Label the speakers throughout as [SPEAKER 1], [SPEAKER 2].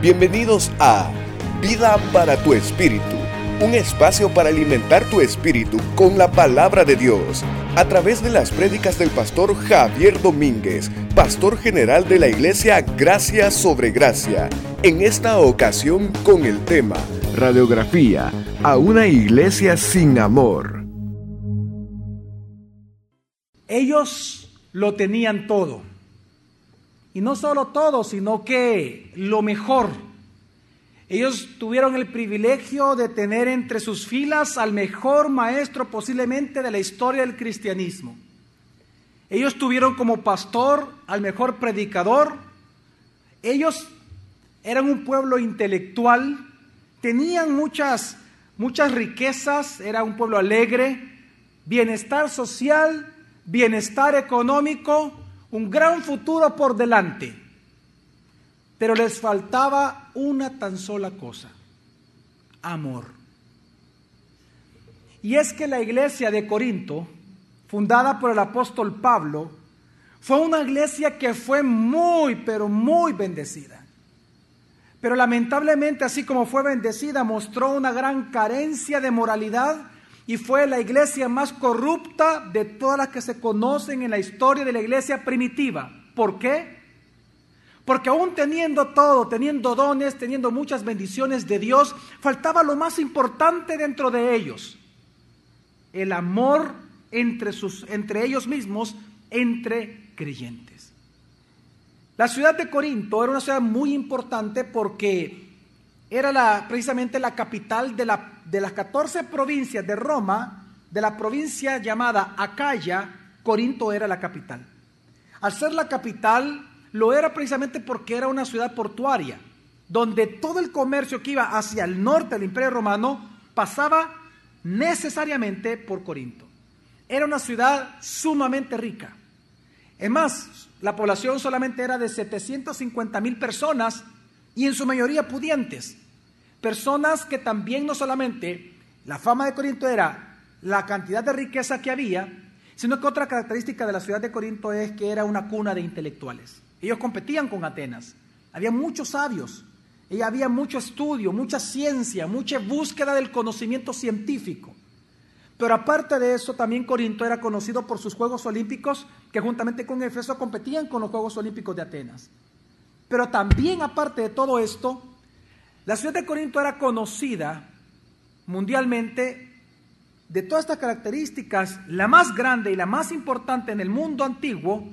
[SPEAKER 1] Bienvenidos a Vida para tu Espíritu, un espacio para alimentar tu espíritu con la palabra de Dios, a través de las prédicas del pastor Javier Domínguez, pastor general de la iglesia Gracia sobre Gracia, en esta ocasión con el tema Radiografía a una iglesia sin amor.
[SPEAKER 2] Ellos lo tenían todo. Y no solo todo, sino que lo mejor. Ellos tuvieron el privilegio de tener entre sus filas al mejor maestro posiblemente de la historia del cristianismo. Ellos tuvieron como pastor al mejor predicador. Ellos eran un pueblo intelectual, tenían muchas muchas riquezas, era un pueblo alegre, bienestar social, bienestar económico, un gran futuro por delante. Pero les faltaba una tan sola cosa, amor. Y es que la iglesia de Corinto, fundada por el apóstol Pablo, fue una iglesia que fue muy, pero muy bendecida. Pero lamentablemente, así como fue bendecida, mostró una gran carencia de moralidad y fue la iglesia más corrupta de todas las que se conocen en la historia de la iglesia primitiva. ¿Por qué? Porque aún teniendo todo, teniendo dones, teniendo muchas bendiciones de Dios, faltaba lo más importante dentro de ellos, el amor entre, sus, entre ellos mismos, entre creyentes. La ciudad de Corinto era una ciudad muy importante porque era la, precisamente la capital de, la, de las 14 provincias de Roma, de la provincia llamada Acaya, Corinto era la capital. Al ser la capital, lo era precisamente porque era una ciudad portuaria, donde todo el comercio que iba hacia el norte del Imperio Romano pasaba necesariamente por Corinto. Era una ciudad sumamente rica. Es más, la población solamente era de 750 mil personas y en su mayoría pudientes. Personas que también no solamente la fama de Corinto era la cantidad de riqueza que había, sino que otra característica de la ciudad de Corinto es que era una cuna de intelectuales. Ellos competían con Atenas. Había muchos sabios, y había mucho estudio, mucha ciencia, mucha búsqueda del conocimiento científico. Pero aparte de eso, también Corinto era conocido por sus Juegos Olímpicos, que juntamente con Efeso competían con los Juegos Olímpicos de Atenas. Pero también aparte de todo esto, la ciudad de Corinto era conocida mundialmente de todas estas características, la más grande y la más importante en el mundo antiguo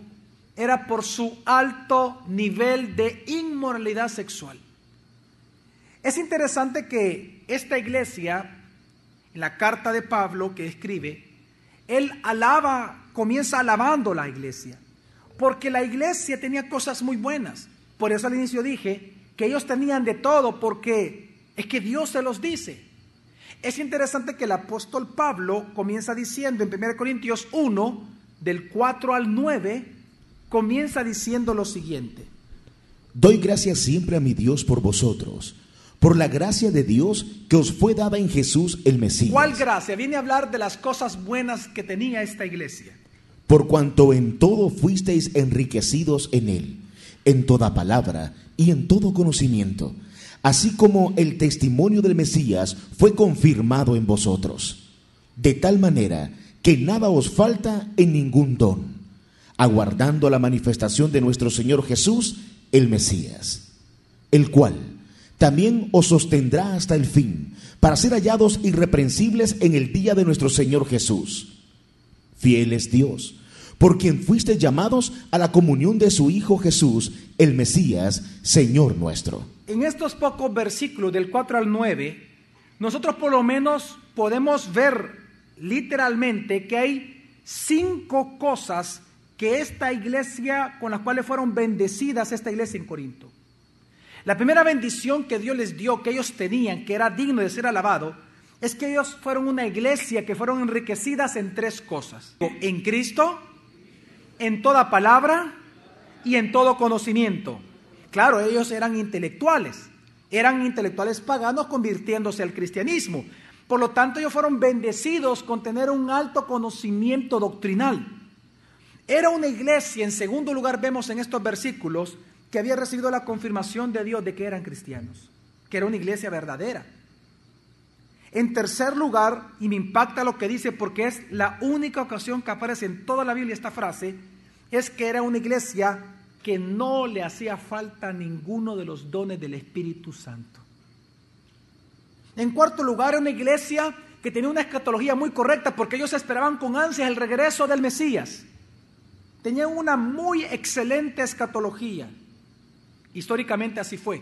[SPEAKER 2] era por su alto nivel de inmoralidad sexual. Es interesante que esta iglesia la carta de Pablo que escribe, él alaba, comienza alabando la iglesia, porque la iglesia tenía cosas muy buenas. Por eso al inicio dije que ellos tenían de todo, porque es que Dios se los dice. Es interesante que el apóstol Pablo comienza diciendo en 1 Corintios 1, del 4 al 9, comienza diciendo lo siguiente.
[SPEAKER 3] Doy gracias siempre a mi Dios por vosotros por la gracia de Dios que os fue dada en Jesús el Mesías.
[SPEAKER 2] ¿Cuál gracia? Viene a hablar de las cosas buenas que tenía esta iglesia.
[SPEAKER 3] Por cuanto en todo fuisteis enriquecidos en él, en toda palabra y en todo conocimiento, así como el testimonio del Mesías fue confirmado en vosotros, de tal manera que nada os falta en ningún don, aguardando la manifestación de nuestro Señor Jesús, el Mesías, el cual también os sostendrá hasta el fin, para ser hallados irreprensibles en el día de nuestro Señor Jesús. Fiel es Dios, por quien fuiste llamados a la comunión de su Hijo Jesús, el Mesías, Señor nuestro.
[SPEAKER 2] En estos pocos versículos del 4 al 9, nosotros por lo menos podemos ver literalmente que hay cinco cosas que esta iglesia, con las cuales fueron bendecidas esta iglesia en Corinto. La primera bendición que Dios les dio, que ellos tenían, que era digno de ser alabado, es que ellos fueron una iglesia que fueron enriquecidas en tres cosas. En Cristo, en toda palabra y en todo conocimiento. Claro, ellos eran intelectuales, eran intelectuales paganos convirtiéndose al cristianismo. Por lo tanto, ellos fueron bendecidos con tener un alto conocimiento doctrinal. Era una iglesia, en segundo lugar vemos en estos versículos, que había recibido la confirmación de Dios de que eran cristianos, que era una iglesia verdadera. En tercer lugar, y me impacta lo que dice porque es la única ocasión que aparece en toda la Biblia esta frase, es que era una iglesia que no le hacía falta ninguno de los dones del Espíritu Santo. En cuarto lugar, era una iglesia que tenía una escatología muy correcta porque ellos esperaban con ansias el regreso del Mesías. Tenían una muy excelente escatología. Históricamente así fue.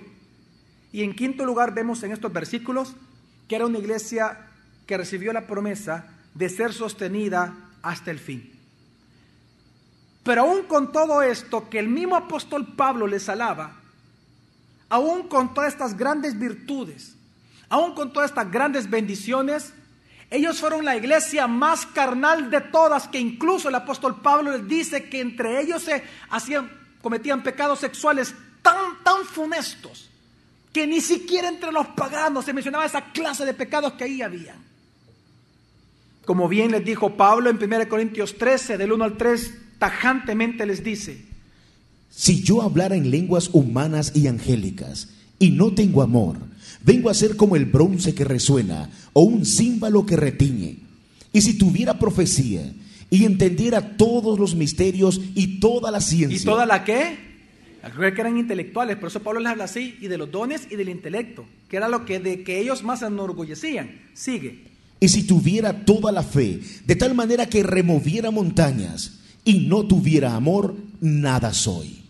[SPEAKER 2] Y en quinto lugar vemos en estos versículos que era una iglesia que recibió la promesa de ser sostenida hasta el fin. Pero aún con todo esto que el mismo apóstol Pablo les alaba, aún con todas estas grandes virtudes, aún con todas estas grandes bendiciones, ellos fueron la iglesia más carnal de todas, que incluso el apóstol Pablo les dice que entre ellos se hacían, cometían pecados sexuales tan, tan funestos que ni siquiera entre los paganos se mencionaba esa clase de pecados que ahí había. Como bien les dijo Pablo en 1 Corintios 13, del 1 al 3, tajantemente les dice,
[SPEAKER 3] Si yo hablara en lenguas humanas y angélicas y no tengo amor, vengo a ser como el bronce que resuena o un címbalo que retiñe. Y si tuviera profecía y entendiera todos los misterios y toda la ciencia.
[SPEAKER 2] ¿Y toda la qué? Que eran intelectuales, por eso Pablo les habla así, y de los dones y del intelecto, que era lo que de que ellos más enorgullecían. Sigue.
[SPEAKER 3] Y si tuviera toda la fe, de tal manera que removiera montañas, y no tuviera amor, nada soy.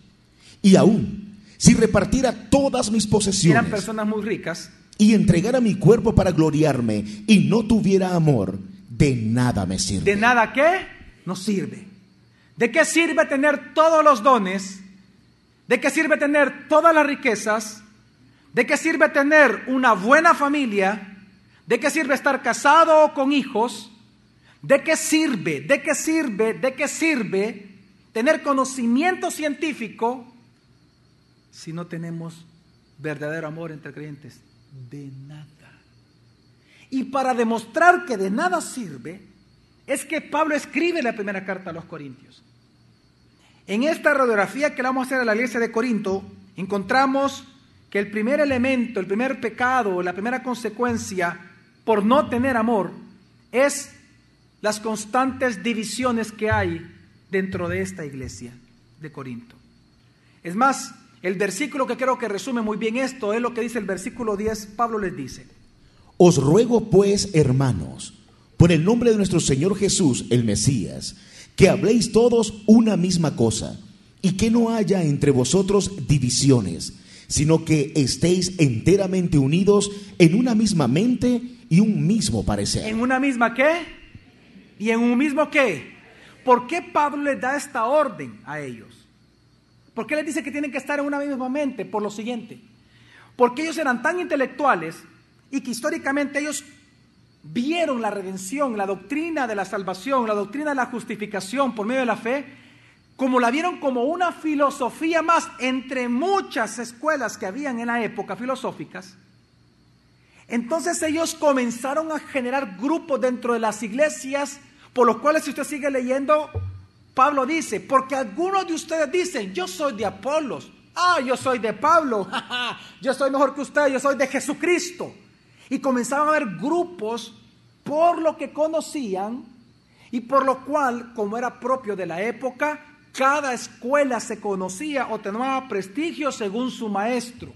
[SPEAKER 3] Y aún, si repartiera todas mis posesiones.
[SPEAKER 2] Eran personas muy ricas.
[SPEAKER 3] Y entregara mi cuerpo para gloriarme, y no tuviera amor, de nada me sirve.
[SPEAKER 2] ¿De nada qué? No sirve. ¿De qué sirve tener todos los dones? ¿De qué sirve tener todas las riquezas? ¿De qué sirve tener una buena familia? ¿De qué sirve estar casado o con hijos? ¿De qué sirve? ¿De qué sirve? ¿De qué sirve tener conocimiento científico si no tenemos verdadero amor entre creyentes? De nada. Y para demostrar que de nada sirve, es que Pablo escribe la primera carta a los Corintios. En esta radiografía que le vamos a hacer a la iglesia de Corinto, encontramos que el primer elemento, el primer pecado, la primera consecuencia por no tener amor es las constantes divisiones que hay dentro de esta iglesia de Corinto. Es más, el versículo que creo que resume muy bien esto es lo que dice el versículo 10, Pablo les dice.
[SPEAKER 3] Os ruego pues, hermanos, por el nombre de nuestro Señor Jesús, el Mesías, que habléis todos una misma cosa y que no haya entre vosotros divisiones, sino que estéis enteramente unidos en una misma mente y un mismo parecer.
[SPEAKER 2] ¿En una misma qué? ¿Y en un mismo qué? ¿Por qué Pablo les da esta orden a ellos? ¿Por qué les dice que tienen que estar en una misma mente? Por lo siguiente, porque ellos eran tan intelectuales y que históricamente ellos vieron la redención, la doctrina de la salvación, la doctrina de la justificación por medio de la fe, como la vieron como una filosofía más entre muchas escuelas que habían en la época filosóficas, entonces ellos comenzaron a generar grupos dentro de las iglesias, por los cuales si usted sigue leyendo, Pablo dice, porque algunos de ustedes dicen, yo soy de Apolos, ah, yo soy de Pablo, yo soy mejor que usted, yo soy de Jesucristo. Y comenzaban a haber grupos por lo que conocían y por lo cual, como era propio de la época, cada escuela se conocía o tenía prestigio según su maestro.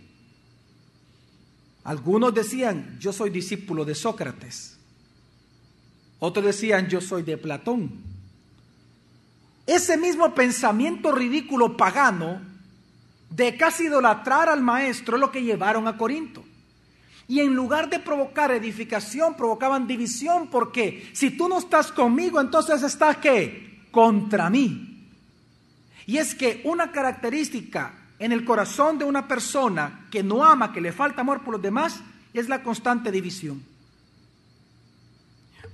[SPEAKER 2] Algunos decían, yo soy discípulo de Sócrates. Otros decían, yo soy de Platón. Ese mismo pensamiento ridículo pagano de casi idolatrar al maestro es lo que llevaron a Corinto. Y en lugar de provocar edificación, provocaban división, porque si tú no estás conmigo, entonces estás qué? Contra mí. Y es que una característica en el corazón de una persona que no ama, que le falta amor por los demás, es la constante división.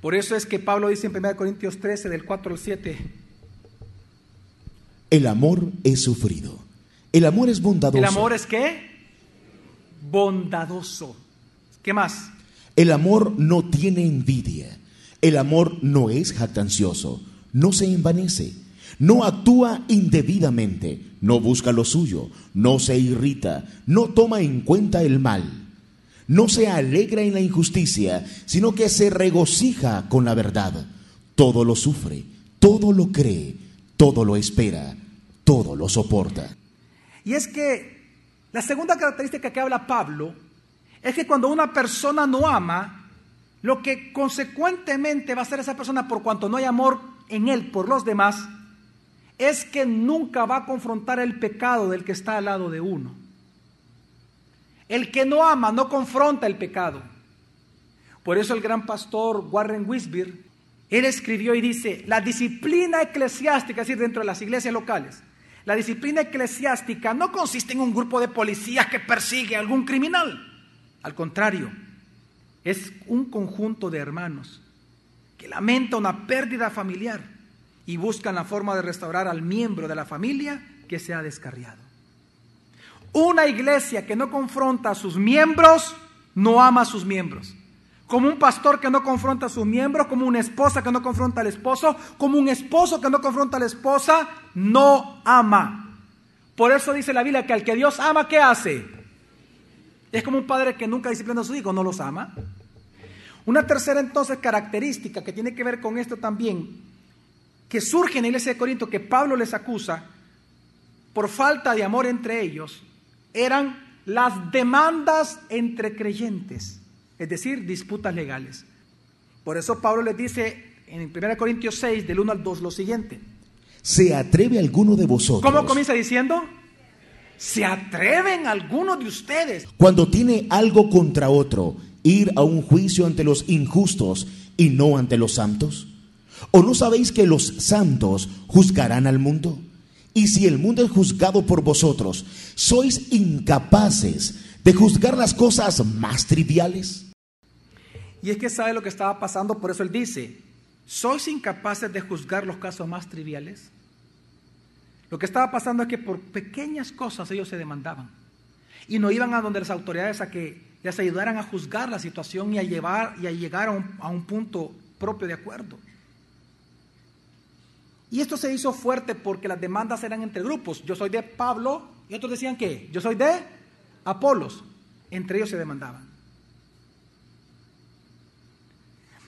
[SPEAKER 2] Por eso es que Pablo dice en 1 Corintios 13, del 4 al 7,
[SPEAKER 3] el amor es sufrido. El amor es bondadoso.
[SPEAKER 2] ¿El amor es qué? Bondadoso. ¿Qué más?
[SPEAKER 3] El amor no tiene envidia. El amor no es jactancioso. No se envanece. no actúa indebidamente, no busca lo suyo, no se irrita, no toma en cuenta el mal, no se alegra en la injusticia, sino que se regocija con la verdad. Todo lo sufre, todo lo cree, todo lo espera, todo lo soporta.
[SPEAKER 2] Y es que la segunda característica que habla Pablo es que cuando una persona no ama, lo que consecuentemente va a hacer esa persona por cuanto no hay amor en él por los demás, es que nunca va a confrontar el pecado del que está al lado de uno. El que no ama no confronta el pecado. Por eso el gran pastor Warren Wisbir, él escribió y dice, la disciplina eclesiástica, es decir, dentro de las iglesias locales, la disciplina eclesiástica no consiste en un grupo de policías que persigue a algún criminal. Al contrario, es un conjunto de hermanos que lamenta una pérdida familiar y buscan la forma de restaurar al miembro de la familia que se ha descarriado. Una iglesia que no confronta a sus miembros no ama a sus miembros. Como un pastor que no confronta a sus miembros, como una esposa que no confronta al esposo, como un esposo que no confronta a la esposa, no ama. Por eso dice la Biblia que al que Dios ama, ¿qué hace? Es como un padre que nunca disciplina a sus hijos, no los ama. Una tercera entonces característica que tiene que ver con esto también, que surge en la iglesia de Corinto, que Pablo les acusa por falta de amor entre ellos, eran las demandas entre creyentes, es decir, disputas legales. Por eso Pablo les dice en 1 Corintios 6, del 1 al 2, lo siguiente.
[SPEAKER 3] ¿Se atreve alguno de vosotros?
[SPEAKER 2] ¿Cómo comienza diciendo? ¿Se atreven algunos de ustedes?
[SPEAKER 3] Cuando tiene algo contra otro, ir a un juicio ante los injustos y no ante los santos? ¿O no sabéis que los santos juzgarán al mundo? Y si el mundo es juzgado por vosotros, ¿sois incapaces de juzgar las cosas más triviales?
[SPEAKER 2] Y es que sabe lo que estaba pasando, por eso él dice, ¿sois incapaces de juzgar los casos más triviales? Lo que estaba pasando es que por pequeñas cosas ellos se demandaban. Y no iban a donde las autoridades a que les ayudaran a juzgar la situación y a, llevar, y a llegar a un, a un punto propio de acuerdo. Y esto se hizo fuerte porque las demandas eran entre grupos. Yo soy de Pablo y otros decían que yo soy de Apolos. Entre ellos se demandaban.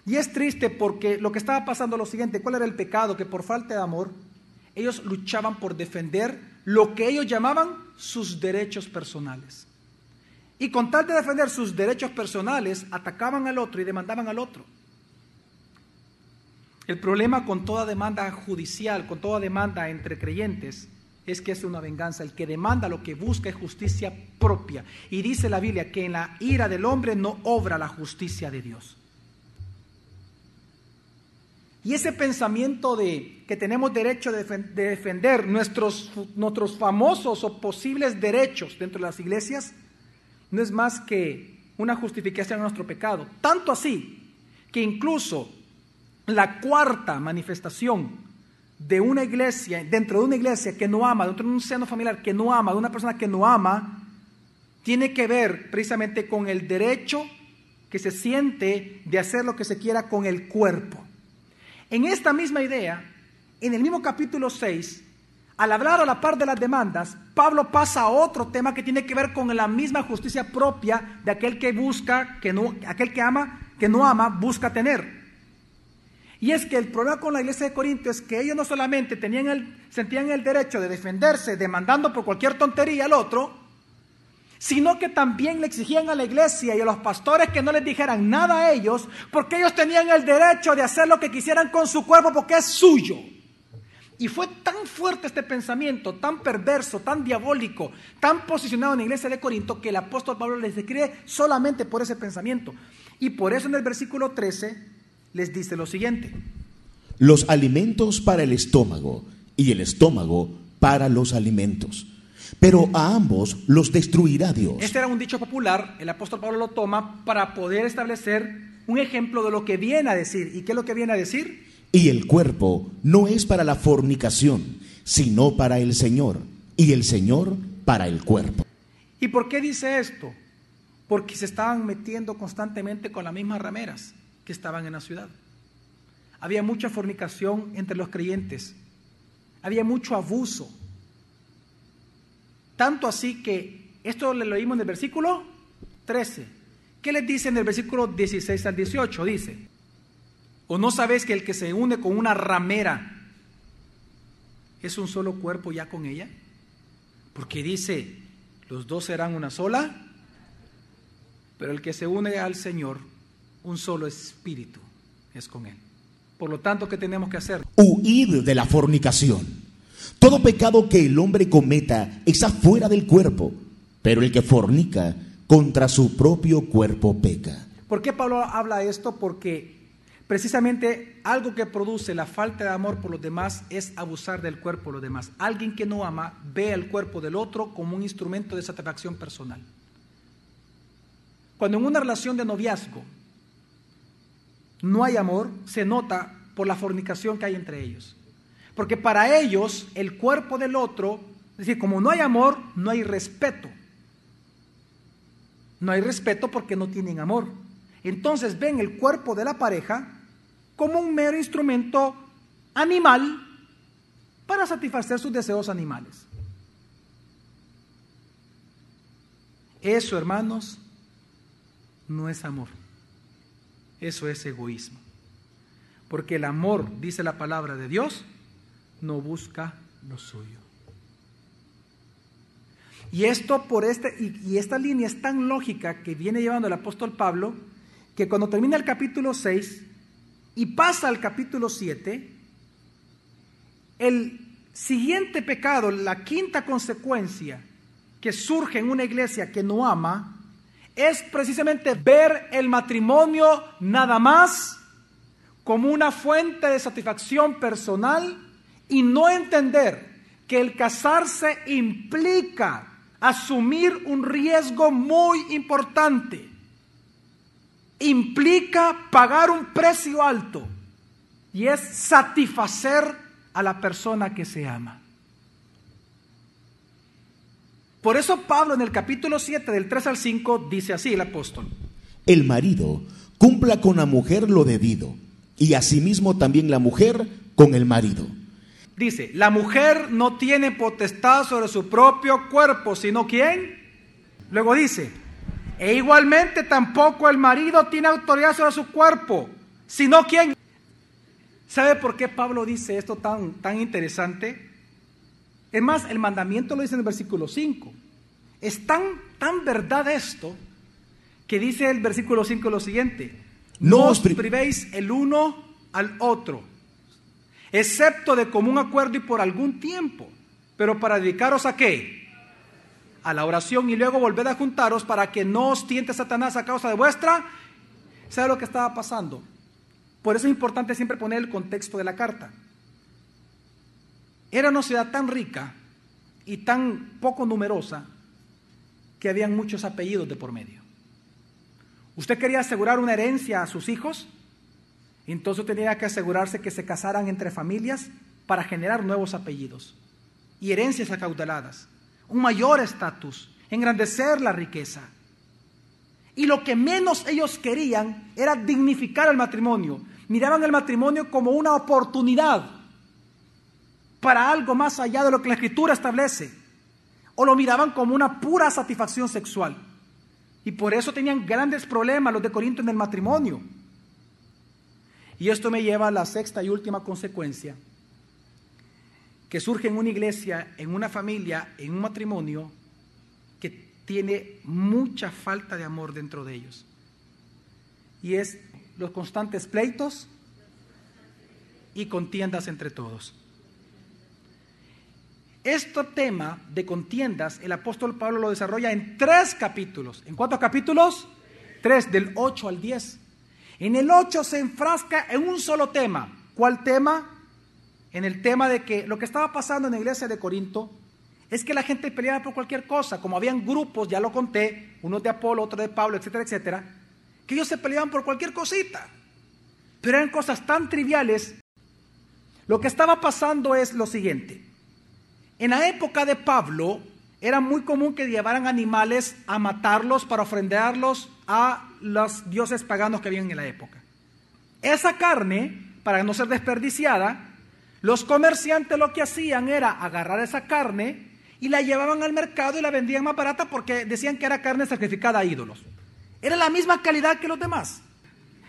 [SPEAKER 2] Y es triste porque lo que estaba pasando es lo siguiente, ¿cuál era el pecado? Que por falta de amor ellos luchaban por defender lo que ellos llamaban sus derechos personales. Y con tal de defender sus derechos personales, atacaban al otro y demandaban al otro. El problema con toda demanda judicial, con toda demanda entre creyentes, es que es una venganza. El que demanda lo que busca es justicia propia. Y dice la Biblia que en la ira del hombre no obra la justicia de Dios. Y ese pensamiento de que tenemos derecho de defender nuestros, nuestros famosos o posibles derechos dentro de las iglesias no es más que una justificación de nuestro pecado. Tanto así que incluso la cuarta manifestación de una iglesia, dentro de una iglesia que no ama, dentro de un seno familiar que no ama, de una persona que no ama, tiene que ver precisamente con el derecho que se siente de hacer lo que se quiera con el cuerpo. En esta misma idea, en el mismo capítulo 6, al hablar a la par de las demandas, Pablo pasa a otro tema que tiene que ver con la misma justicia propia de aquel que busca, que no, aquel que ama, que no ama, busca tener. Y es que el problema con la iglesia de Corinto es que ellos no solamente tenían el, sentían el derecho de defenderse demandando por cualquier tontería al otro, sino que también le exigían a la iglesia y a los pastores que no les dijeran nada a ellos, porque ellos tenían el derecho de hacer lo que quisieran con su cuerpo porque es suyo. Y fue tan fuerte este pensamiento, tan perverso, tan diabólico, tan posicionado en la iglesia de Corinto, que el apóstol Pablo les describe solamente por ese pensamiento. Y por eso en el versículo 13 les dice lo siguiente.
[SPEAKER 3] Los alimentos para el estómago y el estómago para los alimentos pero a ambos los destruirá Dios.
[SPEAKER 2] Este era un dicho popular, el apóstol Pablo lo toma para poder establecer un ejemplo de lo que viene a decir. ¿Y qué es lo que viene a decir?
[SPEAKER 3] Y el cuerpo no es para la fornicación, sino para el Señor, y el Señor para el cuerpo.
[SPEAKER 2] ¿Y por qué dice esto? Porque se estaban metiendo constantemente con las mismas rameras que estaban en la ciudad. Había mucha fornicación entre los creyentes había mucho abuso. Tanto así que esto lo leímos en el versículo 13. ¿Qué les dice en el versículo 16 al 18? Dice, ¿o no sabéis que el que se une con una ramera es un solo cuerpo ya con ella? Porque dice, los dos serán una sola, pero el que se une al Señor, un solo espíritu es con Él. Por lo tanto, ¿qué tenemos que hacer?
[SPEAKER 3] Huid de la fornicación. Todo pecado que el hombre cometa está fuera del cuerpo, pero el que fornica contra su propio cuerpo peca.
[SPEAKER 2] ¿Por qué Pablo habla esto? Porque precisamente algo que produce la falta de amor por los demás es abusar del cuerpo de los demás. Alguien que no ama ve el cuerpo del otro como un instrumento de satisfacción personal. Cuando en una relación de noviazgo no hay amor, se nota por la fornicación que hay entre ellos. Porque para ellos el cuerpo del otro, es decir, como no hay amor, no hay respeto. No hay respeto porque no tienen amor. Entonces ven el cuerpo de la pareja como un mero instrumento animal para satisfacer sus deseos animales. Eso, hermanos, no es amor. Eso es egoísmo. Porque el amor, dice la palabra de Dios, no busca lo suyo. Y esto por este, y, esta línea es tan lógica que viene llevando el apóstol Pablo, que cuando termina el capítulo 6 y pasa al capítulo 7, el siguiente pecado, la quinta consecuencia que surge en una iglesia que no ama, es precisamente ver el matrimonio nada más como una fuente de satisfacción personal y no entender que el casarse implica asumir un riesgo muy importante. Implica pagar un precio alto y es satisfacer a la persona que se ama. Por eso Pablo en el capítulo 7 del 3 al 5 dice así el apóstol.
[SPEAKER 3] El marido cumpla con la mujer lo debido y asimismo también la mujer con el marido
[SPEAKER 2] Dice, la mujer no tiene potestad sobre su propio cuerpo, sino quién. Luego dice, e igualmente tampoco el marido tiene autoridad sobre su cuerpo, sino quién. ¿Sabe por qué Pablo dice esto tan, tan interesante? Es más, el mandamiento lo dice en el versículo 5. Es tan, tan verdad esto que dice el versículo 5 lo siguiente. No os privéis el uno al otro excepto de común acuerdo y por algún tiempo. Pero para dedicaros a qué? A la oración y luego volver a juntaros para que no os tiente Satanás a causa de vuestra. ¿Sabe lo que estaba pasando? Por eso es importante siempre poner el contexto de la carta. Era una ciudad tan rica y tan poco numerosa que habían muchos apellidos de por medio. ¿Usted quería asegurar una herencia a sus hijos? Entonces tenía que asegurarse que se casaran entre familias para generar nuevos apellidos y herencias acaudaladas, un mayor estatus, engrandecer la riqueza. Y lo que menos ellos querían era dignificar el matrimonio. Miraban el matrimonio como una oportunidad para algo más allá de lo que la escritura establece. O lo miraban como una pura satisfacción sexual. Y por eso tenían grandes problemas los de Corinto en el matrimonio. Y esto me lleva a la sexta y última consecuencia, que surge en una iglesia, en una familia, en un matrimonio que tiene mucha falta de amor dentro de ellos. Y es los constantes pleitos y contiendas entre todos. Este tema de contiendas, el apóstol Pablo lo desarrolla en tres capítulos. ¿En cuántos capítulos? Tres, del 8 al 10. En el 8 se enfrasca en un solo tema. ¿Cuál tema? En el tema de que lo que estaba pasando en la iglesia de Corinto es que la gente peleaba por cualquier cosa, como habían grupos, ya lo conté, unos de Apolo, otros de Pablo, etcétera, etcétera, que ellos se peleaban por cualquier cosita. Pero eran cosas tan triviales. Lo que estaba pasando es lo siguiente. En la época de Pablo era muy común que llevaran animales a matarlos para ofrendarlos a los dioses paganos que habían en la época. Esa carne, para no ser desperdiciada, Los comerciantes lo que hacían era agarrar esa carne y la llevaban al mercado y la vendían más barata porque decían que era carne sacrificada a ídolos. Era la misma calidad que los demás.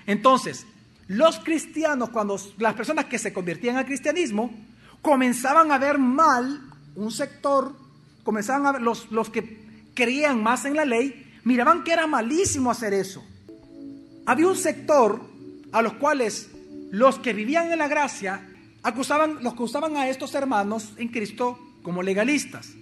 [SPEAKER 2] Entonces, los cristianos, cuando las personas que se convertían al cristianismo, comenzaban a ver mal un sector, comenzaban a ver los, los que creían más en la ley, miraban que era malísimo hacer eso. Había un sector a los cuales los que vivían en la gracia acusaban, los acusaban a estos hermanos en Cristo como legalistas.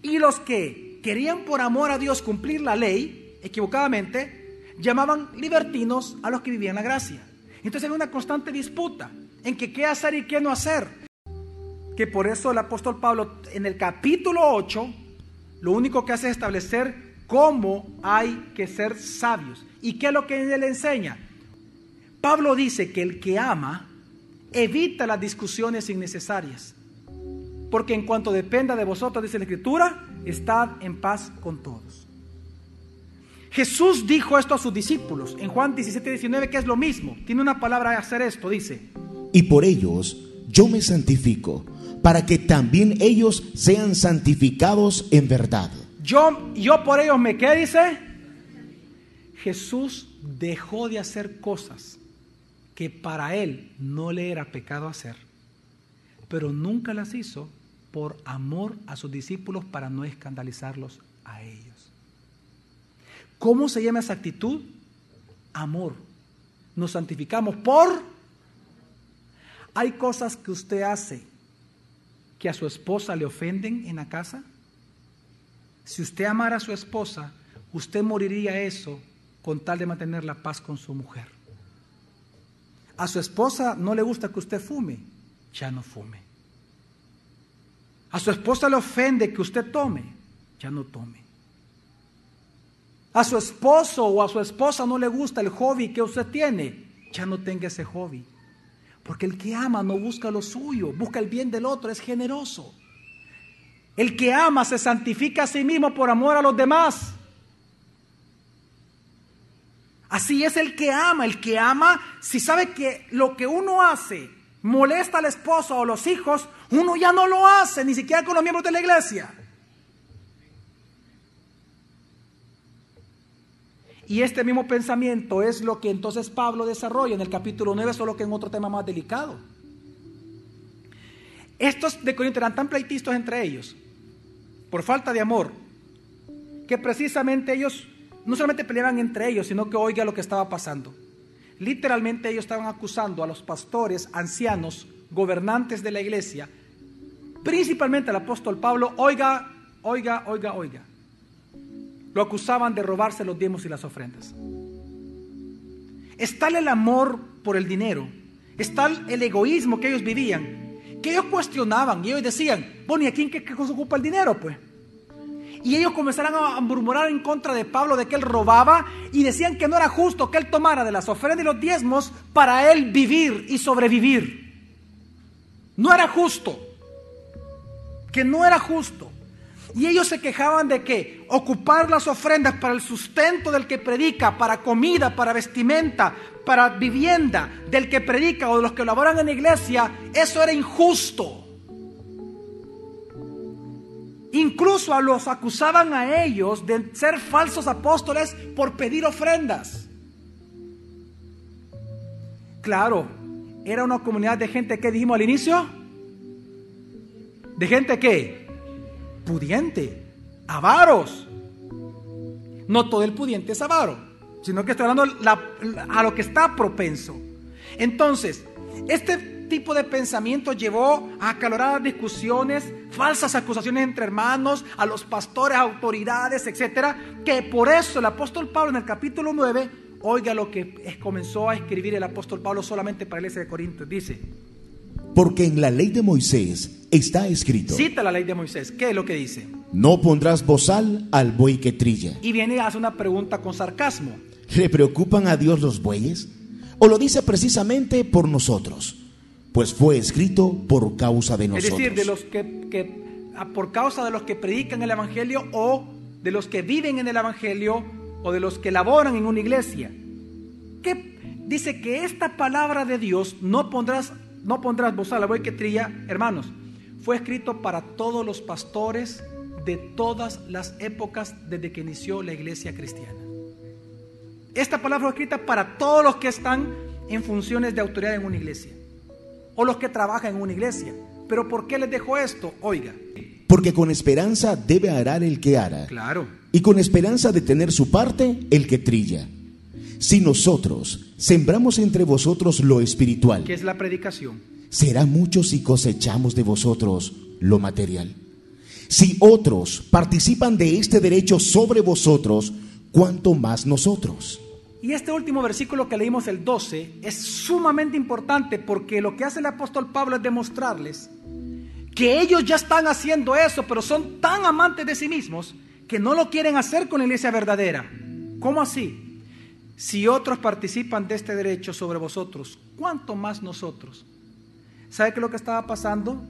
[SPEAKER 2] Y los que querían por amor a Dios cumplir la ley, equivocadamente, llamaban libertinos a los que vivían la gracia. Entonces había una constante disputa en que qué hacer y qué no hacer. Que por eso el apóstol Pablo en el capítulo 8 lo único que hace es establecer cómo hay que ser sabios. ¿Y qué es lo que él enseña? Pablo dice que el que ama evita las discusiones innecesarias. Porque en cuanto dependa de vosotros, dice la Escritura, estad en paz con todos. Jesús dijo esto a sus discípulos en Juan 17, 19, que es lo mismo. Tiene una palabra de hacer esto, dice.
[SPEAKER 3] Y por ellos yo me santifico, para que también ellos sean santificados en verdad.
[SPEAKER 2] Yo, yo por ellos me, ¿qué dice? Jesús dejó de hacer cosas que para él no le era pecado hacer, pero nunca las hizo por amor a sus discípulos para no escandalizarlos a ellos. ¿Cómo se llama esa actitud? Amor. Nos santificamos por... Hay cosas que usted hace que a su esposa le ofenden en la casa. Si usted amara a su esposa, usted moriría eso con tal de mantener la paz con su mujer. A su esposa no le gusta que usted fume, ya no fume. A su esposa le ofende que usted tome, ya no tome. A su esposo o a su esposa no le gusta el hobby que usted tiene, ya no tenga ese hobby. Porque el que ama no busca lo suyo, busca el bien del otro, es generoso. El que ama se santifica a sí mismo por amor a los demás. Así es el que ama. El que ama, si sabe que lo que uno hace molesta al esposo o los hijos, uno ya no lo hace, ni siquiera con los miembros de la iglesia. Y este mismo pensamiento es lo que entonces Pablo desarrolla en el capítulo 9, solo que en otro tema más delicado. Estos de Corinto eran tan pleitistas entre ellos, por falta de amor, que precisamente ellos no solamente peleaban entre ellos, sino que oiga lo que estaba pasando. Literalmente ellos estaban acusando a los pastores, ancianos, gobernantes de la iglesia, principalmente al apóstol Pablo, oiga, oiga, oiga, oiga. Lo acusaban de robarse los diezmos y las ofrendas. Está el amor por el dinero, está el egoísmo que ellos vivían, que ellos cuestionaban y ellos decían, bueno, ¿y a quién qué, cosa ocupa el dinero? Pues. Y ellos comenzaron a murmurar en contra de Pablo de que él robaba y decían que no era justo que él tomara de las ofrendas y los diezmos para él vivir y sobrevivir. No era justo. Que no era justo. Y ellos se quejaban de que ocupar las ofrendas para el sustento del que predica, para comida, para vestimenta, para vivienda del que predica o de los que laboran en la iglesia, eso era injusto. Incluso a los acusaban a ellos de ser falsos apóstoles por pedir ofrendas. Claro, era una comunidad de gente que dijimos al inicio. De gente que pudiente, avaros. No todo el pudiente es avaro, sino que estoy hablando a lo que está propenso. Entonces, este tipo de pensamiento llevó a acaloradas discusiones, falsas acusaciones entre hermanos, a los pastores, autoridades, etcétera, que por eso el apóstol Pablo en el capítulo 9, oiga lo que comenzó a escribir el apóstol Pablo solamente para la iglesia de Corinto, dice,
[SPEAKER 3] porque en la ley de Moisés está escrito.
[SPEAKER 2] Cita la ley de Moisés. ¿Qué es lo que dice?
[SPEAKER 3] No pondrás bozal al buey que trilla.
[SPEAKER 2] Y viene y hace una pregunta con sarcasmo.
[SPEAKER 3] ¿Le preocupan a Dios los bueyes? ¿O lo dice precisamente por nosotros? pues fue escrito por causa de nosotros.
[SPEAKER 2] Es decir, de los que, por causa de los que predican el Evangelio o de los que viven en el Evangelio o de los que laboran en una iglesia. Que dice que esta palabra de Dios no pondrás no pondrás bozal, la buey que trilla, hermanos, fue escrito para todos los pastores de todas las épocas desde que inició la iglesia cristiana. Esta palabra fue escrita para todos los que están en funciones de autoridad en una iglesia o los que trabajan en una iglesia. Pero ¿por qué les dejo esto? Oiga.
[SPEAKER 3] Porque con esperanza debe arar el que ara.
[SPEAKER 2] Claro.
[SPEAKER 3] Y con esperanza de tener su parte el que trilla. Si nosotros sembramos entre vosotros lo espiritual,
[SPEAKER 2] que es la predicación,
[SPEAKER 3] será mucho si cosechamos de vosotros lo material. Si otros participan de este derecho sobre vosotros, ¿cuánto más nosotros?
[SPEAKER 2] Y este último versículo que leímos, el 12, es sumamente importante porque lo que hace el apóstol Pablo es demostrarles que ellos ya están haciendo eso, pero son tan amantes de sí mismos que no lo quieren hacer con la iglesia verdadera. ¿Cómo así? Si otros participan de este derecho sobre vosotros, ¿cuánto más nosotros? ¿Sabe qué lo que estaba pasando?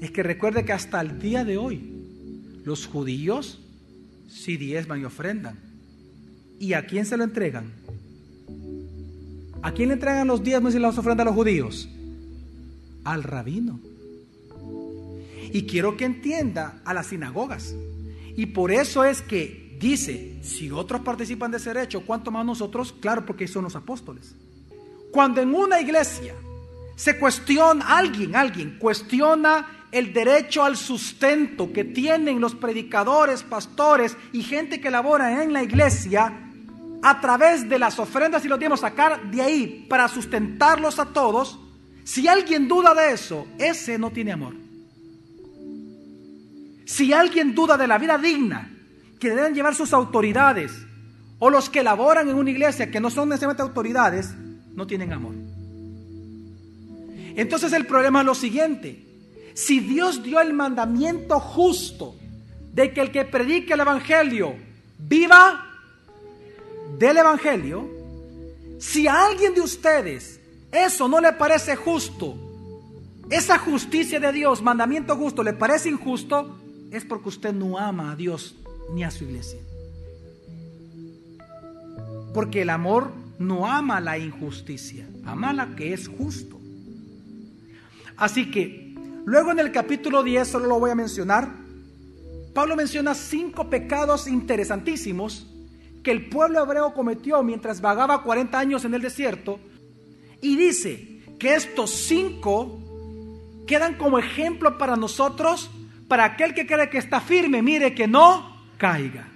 [SPEAKER 2] Es que recuerde que hasta el día de hoy los judíos sí diezman y ofrendan. ¿Y a quién se lo entregan? ¿A quién le entregan los diezmos y las ofrendas a los judíos? Al rabino. Y quiero que entienda a las sinagogas. Y por eso es que dice, si otros participan de ese derecho, ¿cuánto más nosotros? Claro, porque son los apóstoles. Cuando en una iglesia se cuestiona, alguien, alguien cuestiona el derecho al sustento que tienen los predicadores, pastores y gente que labora en la iglesia, a través de las ofrendas y los diezmos sacar de ahí para sustentarlos a todos, si alguien duda de eso, ese no tiene amor. Si alguien duda de la vida digna que deben llevar sus autoridades o los que laboran en una iglesia que no son necesariamente autoridades, no tienen amor. Entonces el problema es lo siguiente. Si Dios dio el mandamiento justo de que el que predique el Evangelio viva del Evangelio, si a alguien de ustedes eso no le parece justo, esa justicia de Dios, mandamiento justo, le parece injusto, es porque usted no ama a Dios ni a su iglesia. Porque el amor no ama la injusticia, ama la que es justo. Así que, luego en el capítulo 10, solo lo voy a mencionar, Pablo menciona cinco pecados interesantísimos que el pueblo hebreo cometió mientras vagaba 40 años en el desierto y dice que estos cinco quedan como ejemplo para nosotros, para aquel que cree que está firme, mire que no caiga.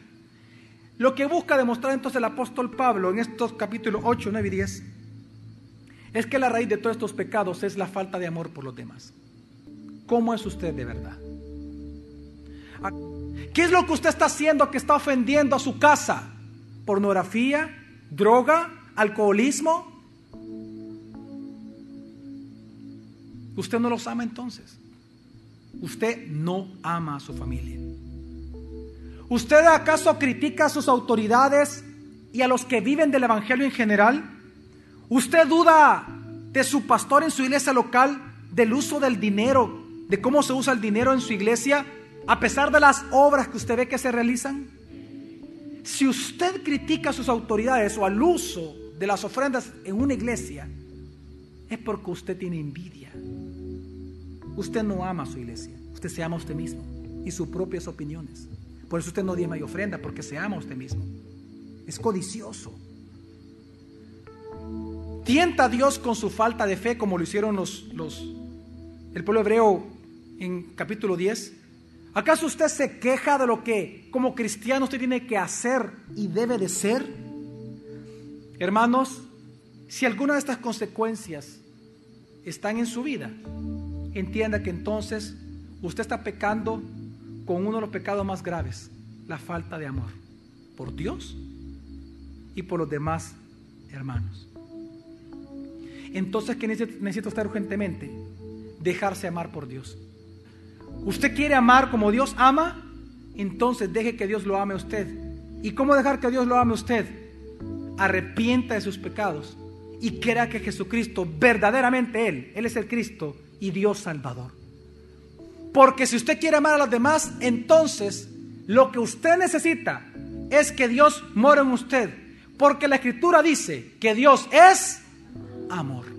[SPEAKER 2] Lo que busca demostrar entonces el apóstol Pablo en estos capítulos 8, 9 y 10 es que la raíz de todos estos pecados es la falta de amor por los demás. ¿Cómo es usted de verdad? ¿Qué es lo que usted está haciendo que está ofendiendo a su casa? pornografía, droga, alcoholismo. Usted no los ama entonces. Usted no ama a su familia. ¿Usted acaso critica a sus autoridades y a los que viven del Evangelio en general? ¿Usted duda de su pastor en su iglesia local, del uso del dinero, de cómo se usa el dinero en su iglesia, a pesar de las obras que usted ve que se realizan? Si usted critica a sus autoridades o al uso de las ofrendas en una iglesia, es porque usted tiene envidia. Usted no ama a su iglesia, usted se ama a usted mismo y sus propias opiniones. Por eso usted no diezma y ofrenda, porque se ama a usted mismo. Es codicioso. Tienta a Dios con su falta de fe, como lo hicieron los, los, el pueblo hebreo en capítulo 10. ¿Acaso usted se queja de lo que como cristiano usted tiene que hacer y debe de ser? Hermanos, si alguna de estas consecuencias están en su vida, entienda que entonces usted está pecando con uno de los pecados más graves, la falta de amor por Dios y por los demás hermanos. Entonces, ¿qué necesita usted urgentemente? Dejarse amar por Dios. ¿Usted quiere amar como Dios ama? Entonces deje que Dios lo ame a usted. ¿Y cómo dejar que Dios lo ame a usted? Arrepienta de sus pecados y crea que Jesucristo, verdaderamente Él, Él es el Cristo y Dios Salvador. Porque si usted quiere amar a los demás, entonces lo que usted necesita es que Dios mora en usted. Porque la Escritura dice que Dios es amor.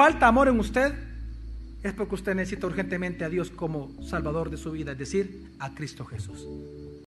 [SPEAKER 2] falta amor en usted, es porque usted necesita urgentemente a Dios como Salvador de su vida, es decir, a Cristo Jesús.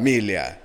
[SPEAKER 1] familia.